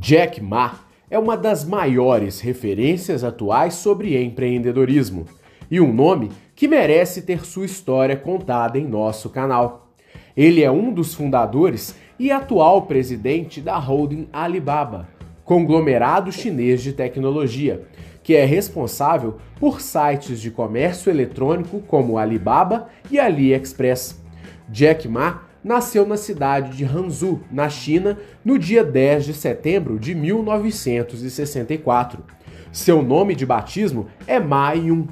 Jack Ma é uma das maiores referências atuais sobre empreendedorismo e um nome que merece ter sua história contada em nosso canal. Ele é um dos fundadores e atual presidente da holding Alibaba, conglomerado chinês de tecnologia, que é responsável por sites de comércio eletrônico como Alibaba e AliExpress. Jack Ma nasceu na cidade de Hangzhou, na China, no dia 10 de setembro de 1964. Seu nome de batismo é Ma Yun.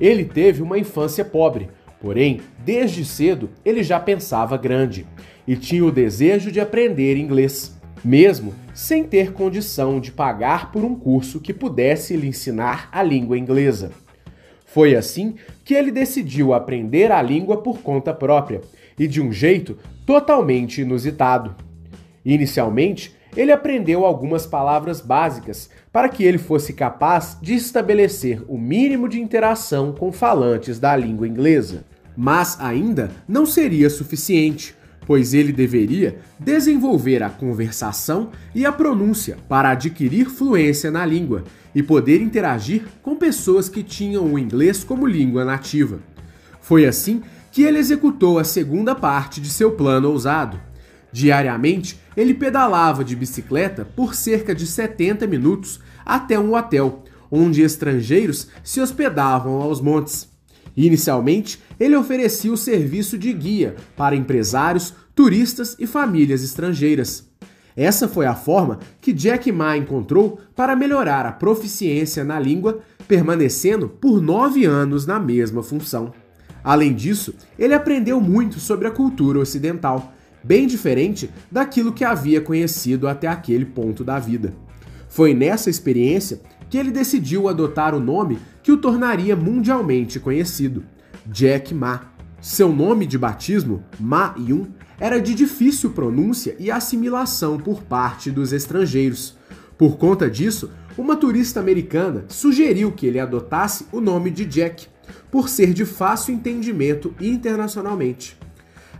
Ele teve uma infância pobre, porém, desde cedo ele já pensava grande e tinha o desejo de aprender inglês, mesmo sem ter condição de pagar por um curso que pudesse lhe ensinar a língua inglesa. Foi assim que ele decidiu aprender a língua por conta própria e de um jeito totalmente inusitado. Inicialmente, ele aprendeu algumas palavras básicas para que ele fosse capaz de estabelecer o mínimo de interação com falantes da língua inglesa. Mas ainda não seria suficiente, pois ele deveria desenvolver a conversação e a pronúncia para adquirir fluência na língua e poder interagir com pessoas que tinham o inglês como língua nativa. Foi assim que ele executou a segunda parte de seu plano ousado. Diariamente, ele pedalava de bicicleta por cerca de 70 minutos até um hotel, onde estrangeiros se hospedavam aos montes. Inicialmente, ele oferecia o serviço de guia para empresários, turistas e famílias estrangeiras. Essa foi a forma que Jack Ma encontrou para melhorar a proficiência na língua, permanecendo por nove anos na mesma função. Além disso, ele aprendeu muito sobre a cultura ocidental, bem diferente daquilo que havia conhecido até aquele ponto da vida. Foi nessa experiência que ele decidiu adotar o nome que o tornaria mundialmente conhecido, Jack Ma. Seu nome de batismo, Ma Yun, era de difícil pronúncia e assimilação por parte dos estrangeiros. Por conta disso, uma turista americana sugeriu que ele adotasse o nome de Jack, por ser de fácil entendimento internacionalmente.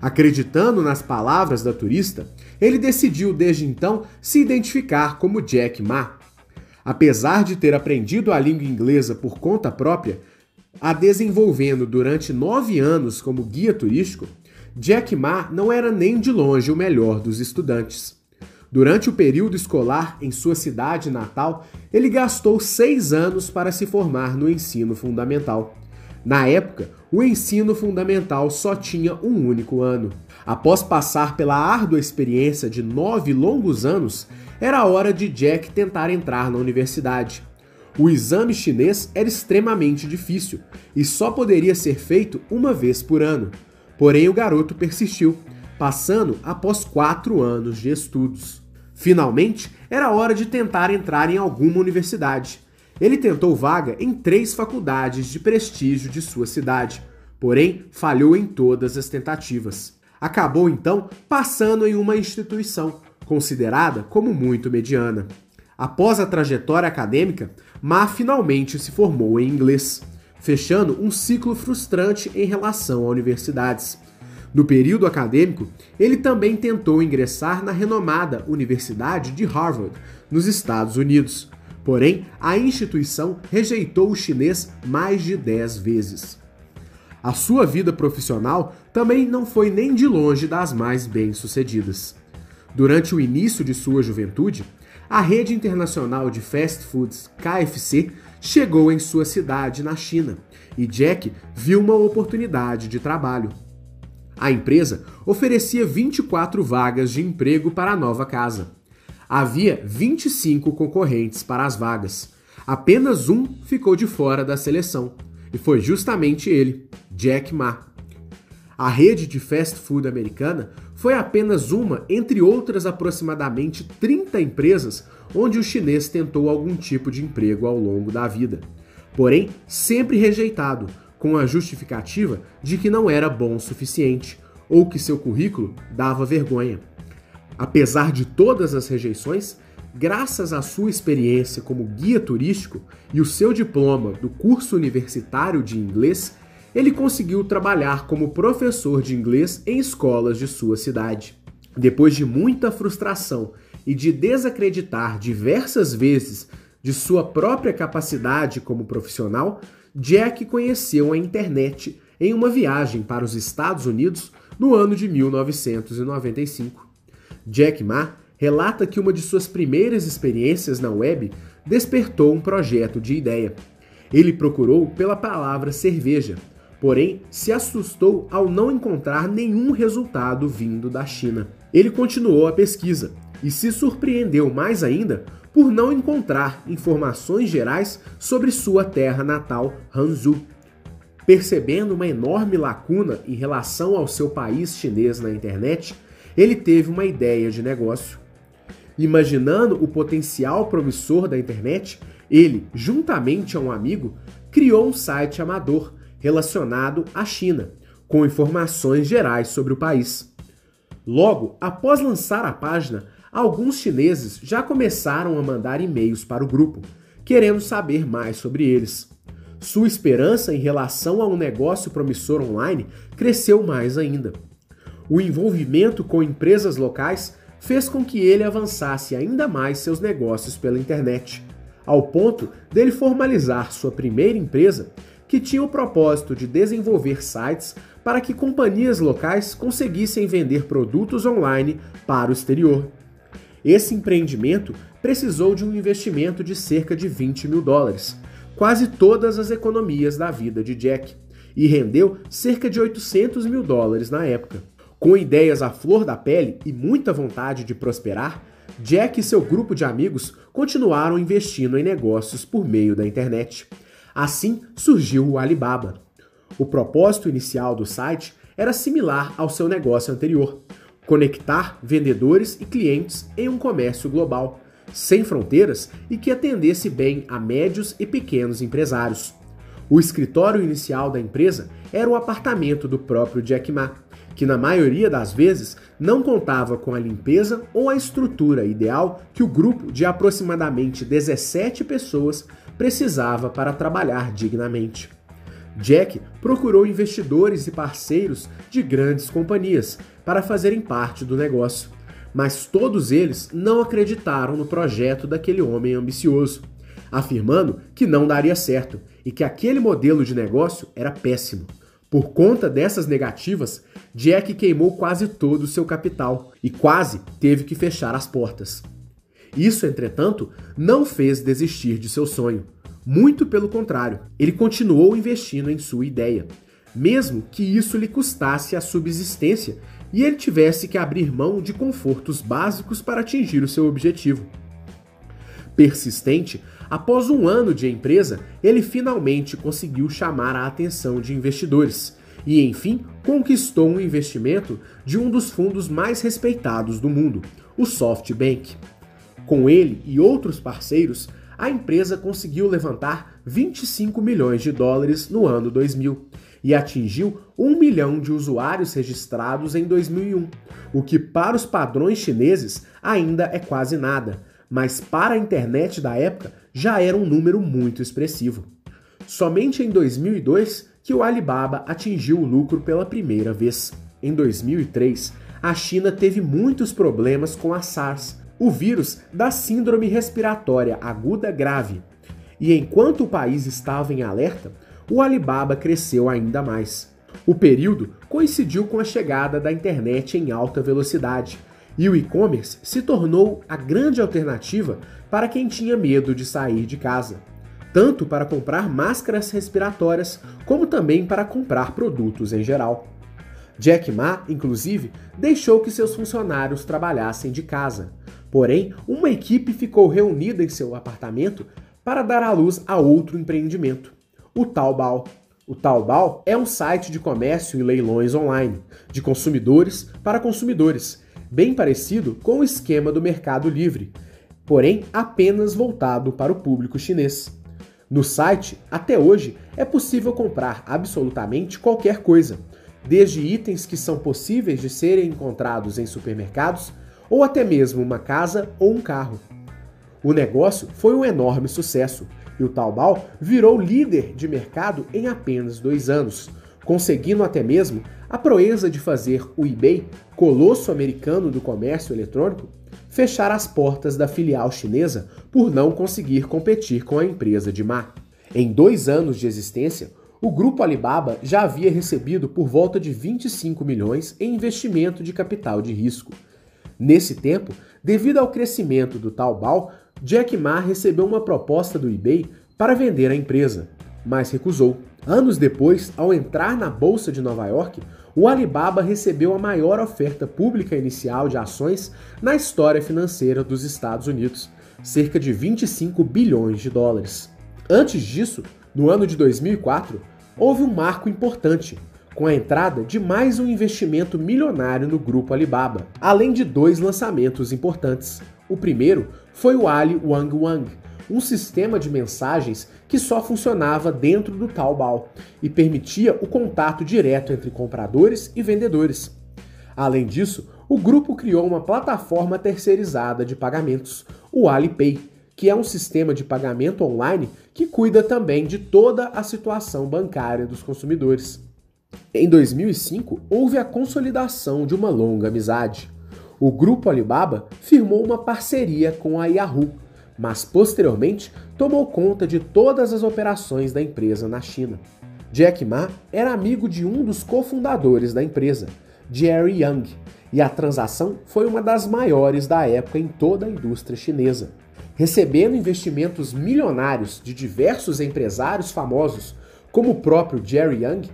Acreditando nas palavras da turista, ele decidiu desde então se identificar como Jack Ma. Apesar de ter aprendido a língua inglesa por conta própria, a desenvolvendo durante nove anos como guia turístico, Jack Ma não era nem de longe o melhor dos estudantes. Durante o período escolar em sua cidade natal, ele gastou seis anos para se formar no ensino fundamental. Na época, o ensino fundamental só tinha um único ano. Após passar pela árdua experiência de nove longos anos, era hora de Jack tentar entrar na universidade. O exame chinês era extremamente difícil e só poderia ser feito uma vez por ano. Porém, o garoto persistiu, passando após quatro anos de estudos. Finalmente, era hora de tentar entrar em alguma universidade. Ele tentou vaga em três faculdades de prestígio de sua cidade, porém falhou em todas as tentativas. Acabou então passando em uma instituição considerada como muito mediana. Após a trajetória acadêmica, Ma finalmente se formou em inglês, fechando um ciclo frustrante em relação a universidades. No período acadêmico, ele também tentou ingressar na renomada Universidade de Harvard, nos Estados Unidos, Porém, a instituição rejeitou o chinês mais de 10 vezes. A sua vida profissional também não foi nem de longe das mais bem-sucedidas. Durante o início de sua juventude, a rede internacional de fast foods KFC chegou em sua cidade na China e Jack viu uma oportunidade de trabalho. A empresa oferecia 24 vagas de emprego para a nova casa. Havia 25 concorrentes para as vagas. Apenas um ficou de fora da seleção, e foi justamente ele, Jack Ma. A rede de fast food americana foi apenas uma entre outras aproximadamente 30 empresas onde o chinês tentou algum tipo de emprego ao longo da vida. Porém, sempre rejeitado, com a justificativa de que não era bom o suficiente ou que seu currículo dava vergonha. Apesar de todas as rejeições, graças à sua experiência como guia turístico e o seu diploma do curso universitário de inglês, ele conseguiu trabalhar como professor de inglês em escolas de sua cidade. Depois de muita frustração e de desacreditar diversas vezes de sua própria capacidade como profissional, Jack conheceu a internet em uma viagem para os Estados Unidos no ano de 1995. Jack Ma relata que uma de suas primeiras experiências na web despertou um projeto de ideia. Ele procurou pela palavra cerveja, porém se assustou ao não encontrar nenhum resultado vindo da China. Ele continuou a pesquisa e se surpreendeu mais ainda por não encontrar informações gerais sobre sua terra natal, Hanzhou. Percebendo uma enorme lacuna em relação ao seu país chinês na internet, ele teve uma ideia de negócio. Imaginando o potencial promissor da internet, ele, juntamente a um amigo, criou um site amador relacionado à China, com informações gerais sobre o país. Logo, após lançar a página, alguns chineses já começaram a mandar e-mails para o grupo, querendo saber mais sobre eles. Sua esperança em relação a um negócio promissor online cresceu mais ainda. O envolvimento com empresas locais fez com que ele avançasse ainda mais seus negócios pela internet, ao ponto dele formalizar sua primeira empresa, que tinha o propósito de desenvolver sites para que companhias locais conseguissem vender produtos online para o exterior. Esse empreendimento precisou de um investimento de cerca de 20 mil dólares, quase todas as economias da vida de Jack, e rendeu cerca de 800 mil dólares na época. Com ideias à flor da pele e muita vontade de prosperar, Jack e seu grupo de amigos continuaram investindo em negócios por meio da internet. Assim surgiu o Alibaba. O propósito inicial do site era similar ao seu negócio anterior: conectar vendedores e clientes em um comércio global, sem fronteiras e que atendesse bem a médios e pequenos empresários. O escritório inicial da empresa era o apartamento do próprio Jack Ma que na maioria das vezes não contava com a limpeza ou a estrutura ideal que o grupo de aproximadamente 17 pessoas precisava para trabalhar dignamente. Jack procurou investidores e parceiros de grandes companhias para fazerem parte do negócio, mas todos eles não acreditaram no projeto daquele homem ambicioso, afirmando que não daria certo e que aquele modelo de negócio era péssimo. Por conta dessas negativas, Jack queimou quase todo o seu capital e quase teve que fechar as portas. Isso, entretanto, não fez desistir de seu sonho. Muito pelo contrário, ele continuou investindo em sua ideia, mesmo que isso lhe custasse a subsistência e ele tivesse que abrir mão de confortos básicos para atingir o seu objetivo. Persistente, após um ano de empresa, ele finalmente conseguiu chamar a atenção de investidores e, enfim, conquistou um investimento de um dos fundos mais respeitados do mundo, o SoftBank. Com ele e outros parceiros, a empresa conseguiu levantar 25 milhões de dólares no ano 2000 e atingiu 1 milhão de usuários registrados em 2001, o que para os padrões chineses ainda é quase nada, mas para a internet da época já era um número muito expressivo. Somente em 2002 que o Alibaba atingiu o lucro pela primeira vez. Em 2003, a China teve muitos problemas com a SARS, o vírus da Síndrome Respiratória Aguda Grave. E enquanto o país estava em alerta, o Alibaba cresceu ainda mais. O período coincidiu com a chegada da internet em alta velocidade, e o e-commerce se tornou a grande alternativa para quem tinha medo de sair de casa, tanto para comprar máscaras respiratórias como também para comprar produtos em geral. Jack Ma, inclusive, deixou que seus funcionários trabalhassem de casa. Porém, uma equipe ficou reunida em seu apartamento para dar à luz a outro empreendimento, o Taobao. O Taobao é um site de comércio e leilões online, de consumidores para consumidores, bem parecido com o esquema do Mercado Livre, porém apenas voltado para o público chinês. No site, até hoje, é possível comprar absolutamente qualquer coisa, desde itens que são possíveis de serem encontrados em supermercados ou até mesmo uma casa ou um carro. O negócio foi um enorme sucesso e o Taobao virou líder de mercado em apenas dois anos, conseguindo até mesmo a proeza de fazer o eBay, colosso americano do comércio eletrônico, fechar as portas da filial chinesa por não conseguir competir com a empresa de Ma. Em dois anos de existência, o grupo Alibaba já havia recebido por volta de 25 milhões em investimento de capital de risco. Nesse tempo, devido ao crescimento do Taobao, Jack Ma recebeu uma proposta do eBay para vender a empresa, mas recusou. Anos depois, ao entrar na Bolsa de Nova York, o Alibaba recebeu a maior oferta pública inicial de ações na história financeira dos Estados Unidos, cerca de 25 bilhões de dólares. Antes disso, no ano de 2004, houve um marco importante, com a entrada de mais um investimento milionário no grupo Alibaba, além de dois lançamentos importantes. O primeiro foi o Ali Wang Wang, um sistema de mensagens que só funcionava dentro do Taobao e permitia o contato direto entre compradores e vendedores. Além disso, o grupo criou uma plataforma terceirizada de pagamentos, o Alipay, que é um sistema de pagamento online que cuida também de toda a situação bancária dos consumidores. Em 2005, houve a consolidação de uma longa amizade. O grupo Alibaba firmou uma parceria com a Yahoo mas posteriormente tomou conta de todas as operações da empresa na China. Jack Ma era amigo de um dos cofundadores da empresa, Jerry Yang, e a transação foi uma das maiores da época em toda a indústria chinesa. Recebendo investimentos milionários de diversos empresários famosos, como o próprio Jerry Yang,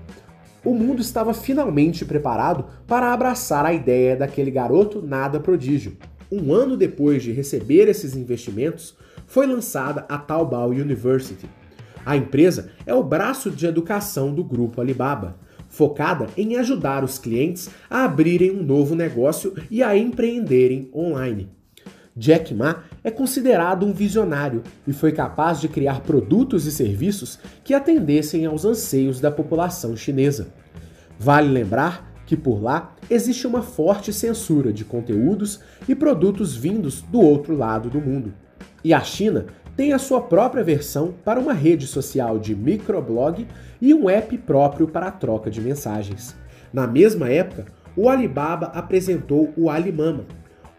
o mundo estava finalmente preparado para abraçar a ideia daquele garoto nada prodígio, um ano depois de receber esses investimentos, foi lançada a Taobao University. A empresa é o braço de educação do grupo Alibaba, focada em ajudar os clientes a abrirem um novo negócio e a empreenderem online. Jack Ma é considerado um visionário e foi capaz de criar produtos e serviços que atendessem aos anseios da população chinesa. Vale lembrar que por lá existe uma forte censura de conteúdos e produtos vindos do outro lado do mundo. E a China tem a sua própria versão para uma rede social de microblog e um app próprio para a troca de mensagens. Na mesma época, o Alibaba apresentou o Alimama,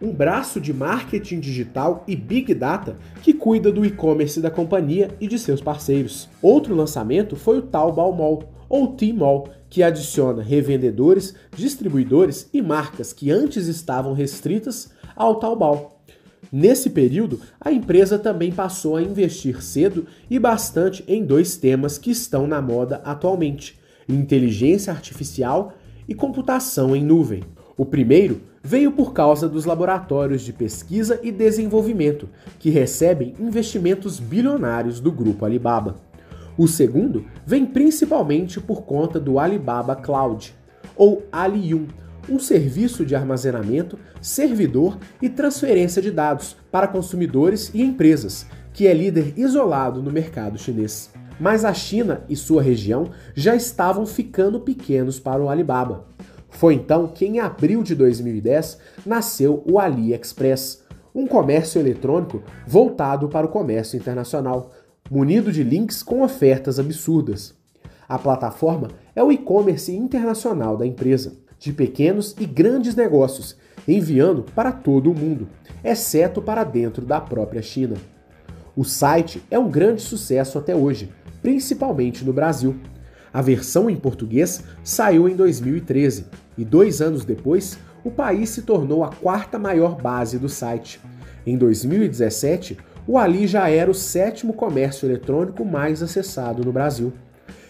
um braço de marketing digital e big data que cuida do e-commerce da companhia e de seus parceiros. Outro lançamento foi o Taobao Mall, ou Tmall, que adiciona revendedores, distribuidores e marcas que antes estavam restritas ao Taobao. Nesse período, a empresa também passou a investir cedo e bastante em dois temas que estão na moda atualmente: inteligência artificial e computação em nuvem. O primeiro veio por causa dos laboratórios de pesquisa e desenvolvimento, que recebem investimentos bilionários do grupo Alibaba. O segundo vem principalmente por conta do Alibaba Cloud, ou Aliyun, um serviço de armazenamento, servidor e transferência de dados para consumidores e empresas, que é líder isolado no mercado chinês. Mas a China e sua região já estavam ficando pequenos para o Alibaba. Foi então que, em abril de 2010, nasceu o AliExpress, um comércio eletrônico voltado para o comércio internacional, munido de links com ofertas absurdas. A plataforma é o e-commerce internacional da empresa, de pequenos e grandes negócios, enviando para todo o mundo, exceto para dentro da própria China. O site é um grande sucesso até hoje, principalmente no Brasil. A versão em português saiu em 2013 e dois anos depois, o país se tornou a quarta maior base do site. Em 2017, o Ali já era o sétimo comércio eletrônico mais acessado no Brasil.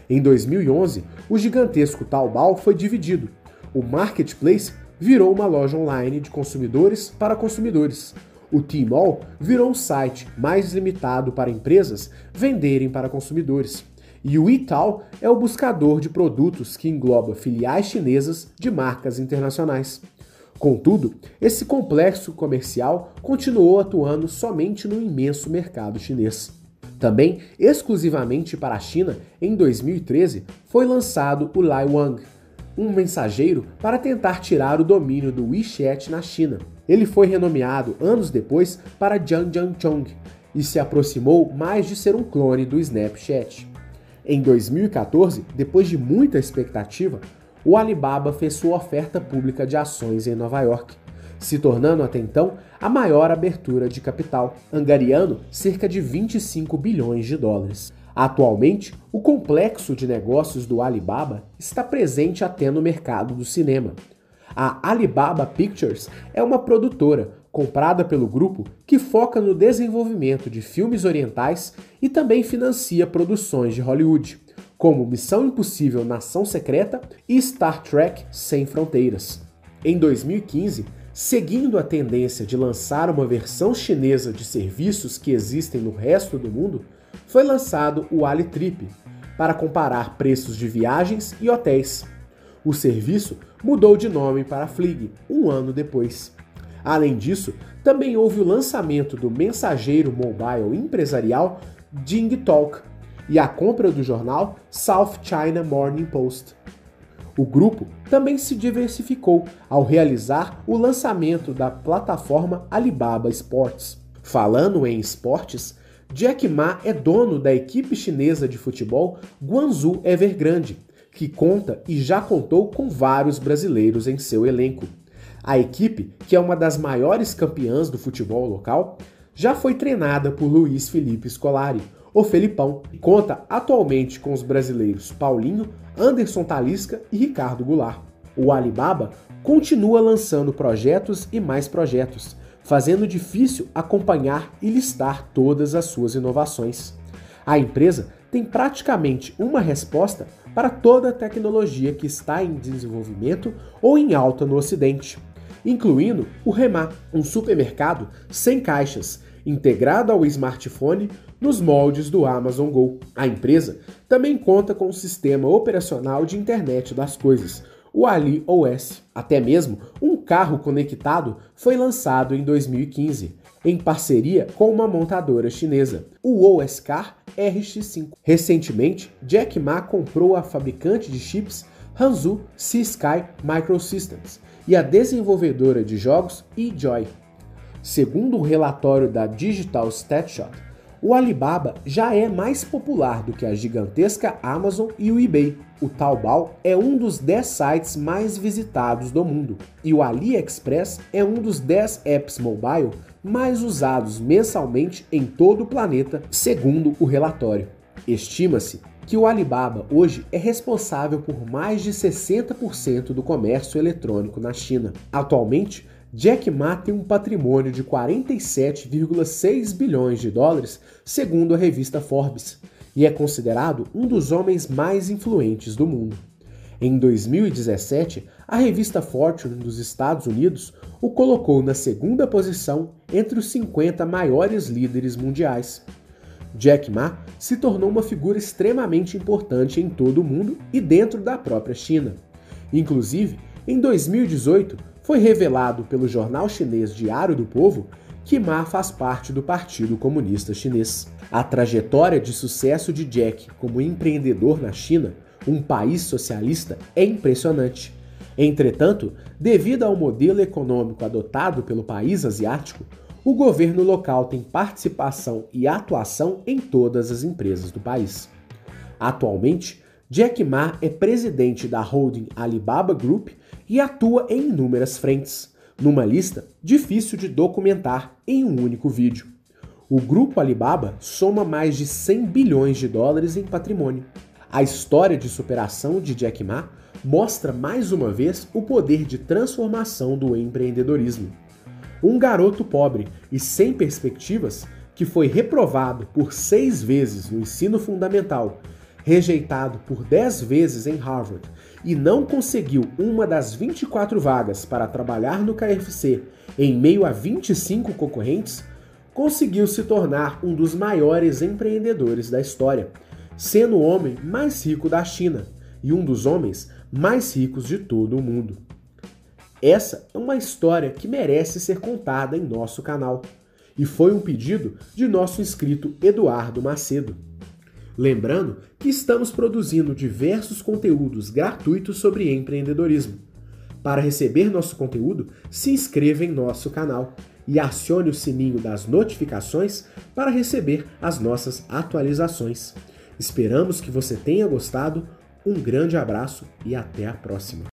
Em 2011, o gigantesco Taobao foi dividido. O marketplace virou uma loja online de consumidores para consumidores. O Tmall virou um site mais limitado para empresas venderem para consumidores. E o Ital é o buscador de produtos que engloba filiais chinesas de marcas internacionais. Contudo, esse complexo comercial continuou atuando somente no imenso mercado chinês. Também, exclusivamente para a China, em 2013 foi lançado o Laiwang, um mensageiro para tentar tirar o domínio do WeChat na China. Ele foi renomeado anos depois para Jiangjiangchong e se aproximou mais de ser um clone do Snapchat. Em 2014, depois de muita expectativa, o Alibaba fez sua oferta pública de ações em Nova York, se tornando até então a maior abertura de capital, angariando cerca de 25 bilhões de dólares. Atualmente, o complexo de negócios do Alibaba está presente até no mercado do cinema. A Alibaba Pictures é uma produtora comprada pelo grupo que foca no desenvolvimento de filmes orientais e também financia produções de Hollywood como Missão Impossível Nação Secreta e Star Trek Sem Fronteiras. Em 2015, seguindo a tendência de lançar uma versão chinesa de serviços que existem no resto do mundo, foi lançado o AliTrip, para comparar preços de viagens e hotéis. O serviço mudou de nome para Flig um ano depois. Além disso, também houve o lançamento do mensageiro mobile empresarial Jing Talk, e a compra do jornal South China Morning Post. O grupo também se diversificou ao realizar o lançamento da plataforma Alibaba Sports. Falando em esportes, Jack Ma é dono da equipe chinesa de futebol Guangzhou Evergrande, que conta e já contou com vários brasileiros em seu elenco. A equipe, que é uma das maiores campeãs do futebol local, já foi treinada por Luiz Felipe Scolari, o Felipão conta atualmente com os brasileiros Paulinho, Anderson Talisca e Ricardo Goulart. O Alibaba continua lançando projetos e mais projetos, fazendo difícil acompanhar e listar todas as suas inovações. A empresa tem praticamente uma resposta para toda a tecnologia que está em desenvolvimento ou em alta no Ocidente, incluindo o Remar, um supermercado sem caixas, integrado ao smartphone nos moldes do Amazon Go. A empresa também conta com um sistema operacional de internet das coisas, o Ali OS. Até mesmo um carro conectado foi lançado em 2015, em parceria com uma montadora chinesa, o OS Car RX5. Recentemente, Jack Ma comprou a fabricante de chips Hanzu Sky Microsystems e a desenvolvedora de jogos eJoy. Segundo um relatório da Digital Statshot, o Alibaba já é mais popular do que a gigantesca Amazon e o eBay. O Taobao é um dos 10 sites mais visitados do mundo e o AliExpress é um dos 10 apps mobile mais usados mensalmente em todo o planeta, segundo o relatório. Estima-se que o Alibaba hoje é responsável por mais de 60% do comércio eletrônico na China. Atualmente, Jack Ma tem um patrimônio de 47,6 bilhões de dólares, segundo a revista Forbes, e é considerado um dos homens mais influentes do mundo. Em 2017, a revista Fortune dos Estados Unidos o colocou na segunda posição entre os 50 maiores líderes mundiais. Jack Ma se tornou uma figura extremamente importante em todo o mundo e dentro da própria China. Inclusive, em 2018, foi revelado pelo jornal chinês Diário do Povo que Ma faz parte do Partido Comunista Chinês. A trajetória de sucesso de Jack como empreendedor na China, um país socialista, é impressionante. Entretanto, devido ao modelo econômico adotado pelo país asiático, o governo local tem participação e atuação em todas as empresas do país. Atualmente, Jack Ma é presidente da holding Alibaba Group e atua em inúmeras frentes, numa lista difícil de documentar em um único vídeo. O grupo Alibaba soma mais de 100 bilhões de dólares em patrimônio. A história de superação de Jack Ma mostra mais uma vez o poder de transformação do empreendedorismo. Um garoto pobre e sem perspectivas que foi reprovado por seis vezes no ensino fundamental rejeitado por 10 vezes em Harvard e não conseguiu uma das 24 vagas para trabalhar no KFC em meio a 25 concorrentes, conseguiu se tornar um dos maiores empreendedores da história, sendo o homem mais rico da China e um dos homens mais ricos de todo o mundo. Essa é uma história que merece ser contada em nosso canal e foi um pedido de nosso inscrito Eduardo Macedo. Lembrando que estamos produzindo diversos conteúdos gratuitos sobre empreendedorismo. Para receber nosso conteúdo, se inscreva em nosso canal e acione o sininho das notificações para receber as nossas atualizações. Esperamos que você tenha gostado. Um grande abraço e até a próxima.